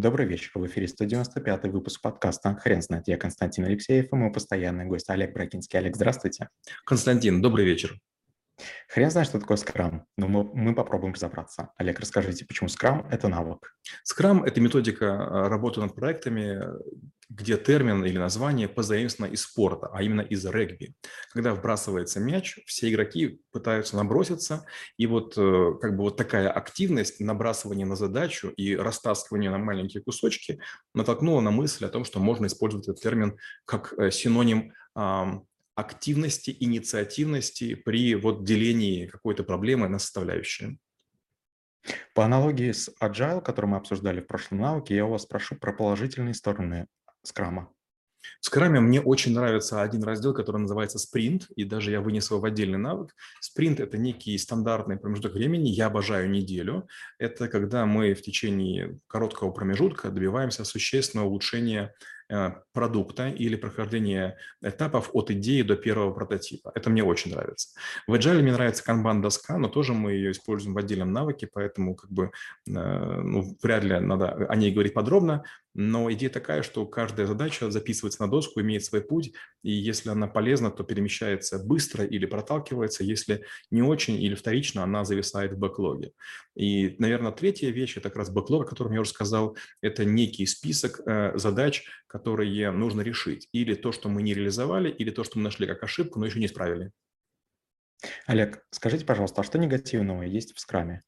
Добрый вечер. В эфире 195 выпуск подкаста «Хрен знает». Я Константин Алексеев и мой постоянный гость Олег Брагинский. Олег, здравствуйте. Константин, добрый вечер. Хрен знает, что такое скрам, но мы, мы попробуем разобраться. Олег, расскажите, почему скрам – это навык? Скрам – это методика э, работы над проектами, где термин или название позаимствовано из спорта, а именно из регби. Когда вбрасывается мяч, все игроки пытаются наброситься, и вот э, как бы вот такая активность, набрасывание на задачу и растаскивание на маленькие кусочки натолкнула на мысль о том, что можно использовать этот термин как э, синоним активности, инициативности при вот делении какой-то проблемы на составляющие. По аналогии с Agile, который мы обсуждали в прошлом навыке, я у вас спрошу про положительные стороны скрама. В скраме мне очень нравится один раздел, который называется спринт, и даже я вынес его в отдельный навык. Спринт – это некий стандартный промежуток времени, я обожаю неделю. Это когда мы в течение короткого промежутка добиваемся существенного улучшения продукта или прохождение этапов от идеи до первого прототипа. Это мне очень нравится. В Agile мне нравится канбан-доска, но тоже мы ее используем в отдельном навыке, поэтому как бы э, ну, вряд ли надо о ней говорить подробно, но идея такая, что каждая задача записывается на доску, имеет свой путь, и если она полезна, то перемещается быстро или проталкивается, если не очень или вторично, она зависает в бэклоге. И, наверное, третья вещь, это как раз бэклог, о котором я уже сказал, это некий список э, задач, которые нужно решить. Или то, что мы не реализовали, или то, что мы нашли как ошибку, но еще не исправили. Олег, скажите, пожалуйста, а что негативного есть в скраме?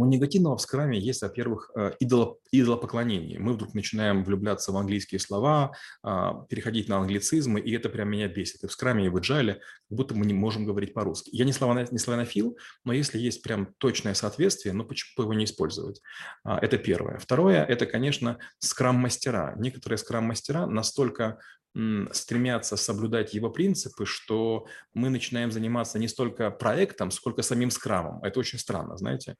Но негативного в скраме есть, во-первых, э, идоло, идолопоклонение. Мы вдруг начинаем влюбляться в английские слова, а, переходить на англицизмы, и это прям меня бесит. И в скраме, и в agile, как будто мы не можем говорить по-русски. Я не, славяно, не славянофил, но если есть прям точное соответствие, ну почему его не использовать? А, это первое. Второе – это, конечно, скрам-мастера. Некоторые скрам-мастера настолько стремятся соблюдать его принципы, что мы начинаем заниматься не столько проектом, сколько самим скрамом. Это очень странно, знаете.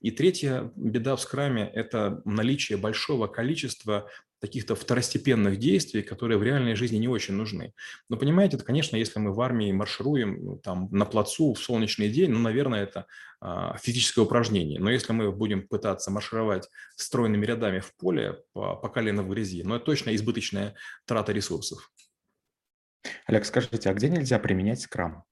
И третья беда в скраме – это наличие большого количества каких-то второстепенных действий, которые в реальной жизни не очень нужны. Но понимаете, это, конечно, если мы в армии маршируем там на плацу в солнечный день, ну, наверное, это а, физическое упражнение. Но если мы будем пытаться маршировать стройными рядами в поле по, по колено в грязи, ну, это точно избыточная трата ресурсов. Олег, скажите, а где нельзя применять скрам?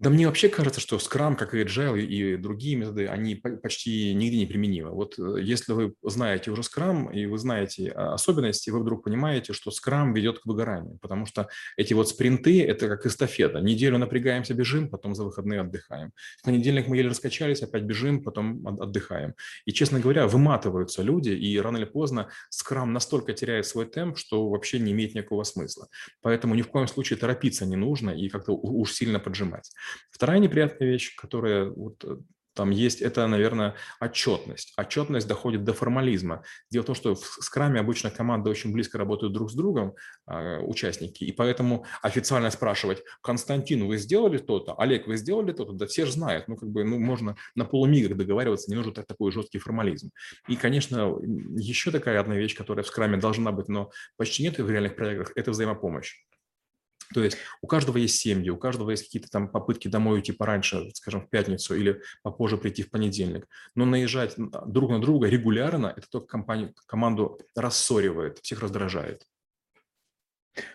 Да мне вообще кажется, что Scrum, как и Agile и другие методы, они почти нигде не применимы. Вот э, если вы знаете уже Scrum и вы знаете особенности, вы вдруг понимаете, что Scrum ведет к выгоранию, потому что эти вот спринты – это как эстафета. Неделю напрягаемся, бежим, потом за выходные отдыхаем. В понедельник мы еле раскачались, опять бежим, потом отдыхаем. И, честно говоря, выматываются люди, и рано или поздно Scrum настолько теряет свой темп, что вообще не имеет никакого смысла. Поэтому ни в коем случае торопиться не нужно и как-то уж сильно поджимать. Вторая неприятная вещь, которая вот э, там есть, это, наверное, отчетность. Отчетность доходит до формализма. Дело в том, что в скраме обычно команды очень близко работают друг с другом, э, участники, и поэтому официально спрашивать, Константин, вы сделали то-то? Олег, вы сделали то-то? Да все же знают. Ну, как бы, ну, можно на полумиграх договариваться, не нужен так, такой жесткий формализм. И, конечно, еще такая одна вещь, которая в скраме должна быть, но почти нет в реальных проектах, это взаимопомощь. То есть у каждого есть семьи, у каждого есть какие-то там попытки домой уйти пораньше, скажем, в пятницу или попозже прийти в понедельник. Но наезжать друг на друга регулярно, это только компанию, команду рассоривает, всех раздражает.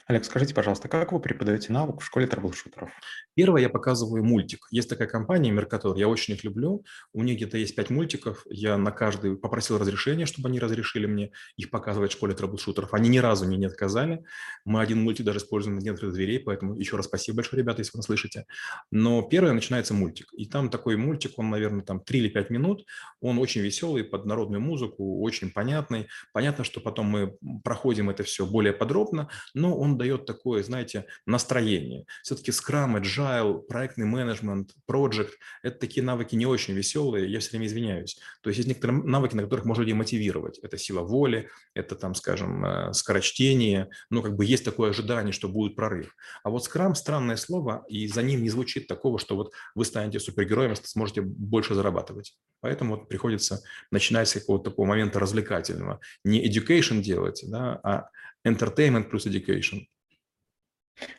Олег, скажите, пожалуйста, как вы преподаете навык в школе трэблшутеров? Первое, я показываю мультик. Есть такая компания Меркатор, я очень их люблю. У них где-то есть пять мультиков. Я на каждый попросил разрешения, чтобы они разрешили мне их показывать в школе трэблшутеров. Они ни разу мне не отказали. Мы один мультик даже используем на некоторых дверей, поэтому еще раз спасибо большое, ребята, если вы слышите. Но первое начинается мультик. И там такой мультик, он, наверное, там 3 или 5 минут. Он очень веселый, под народную музыку, очень понятный. Понятно, что потом мы проходим это все более подробно, но но он дает такое, знаете, настроение. Все-таки Scrum, Agile, проектный менеджмент, Project – это такие навыки не очень веселые, я все время извиняюсь. То есть есть некоторые навыки, на которых можно людей мотивировать. Это сила воли, это, там, скажем, э, скорочтение, но как бы есть такое ожидание, что будет прорыв. А вот Scrum – странное слово, и за ним не звучит такого, что вот вы станете супергероем, сможете больше зарабатывать. Поэтому вот приходится начинать с какого-то такого момента развлекательного. Не education делать, да, а entertainment плюс education.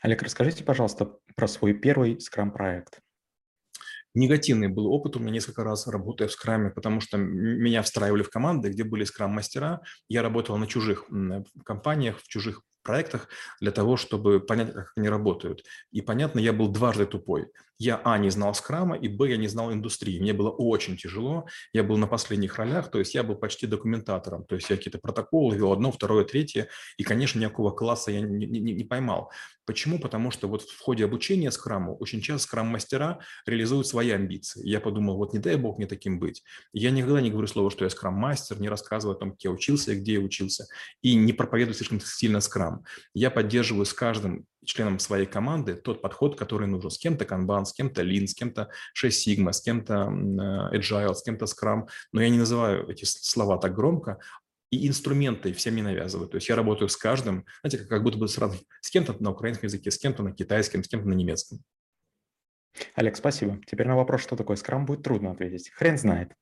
Олег, расскажите, пожалуйста, про свой первый Scrum-проект. Негативный был опыт у меня несколько раз, работая в скраме, потому что меня встраивали в команды, где были скрам-мастера. Я работал на чужих компаниях, в чужих проектах для того, чтобы понять, как они работают. И, понятно, я был дважды тупой. Я, а, не знал скрама, и, б, я не знал индустрии. Мне было очень тяжело. Я был на последних ролях, то есть я был почти документатором. То есть я какие-то протоколы вел, одно, второе, третье. И, конечно, никакого класса я не, не, не поймал. Почему? Потому что вот в ходе обучения скраму очень часто скрам-мастера реализуют свои амбиции. Я подумал, вот не дай бог мне таким быть. Я никогда не говорю слово, что я скрам-мастер, не рассказываю о том, где я учился где я учился. И не проповедую слишком сильно скрам. Я поддерживаю с каждым членам своей команды тот подход, который нужен. С кем-то Kanban, с кем-то Lean, с кем-то 6 Sigma, с кем-то э, Agile, с кем-то Scrum. Но я не называю эти слова так громко, и инструменты всем не навязываю. То есть я работаю с каждым, знаете, как будто бы сразу с кем-то на украинском языке, с кем-то на китайском, с кем-то на немецком. Олег, спасибо. Теперь на вопрос, что такое скрам, будет трудно ответить. Хрен знает.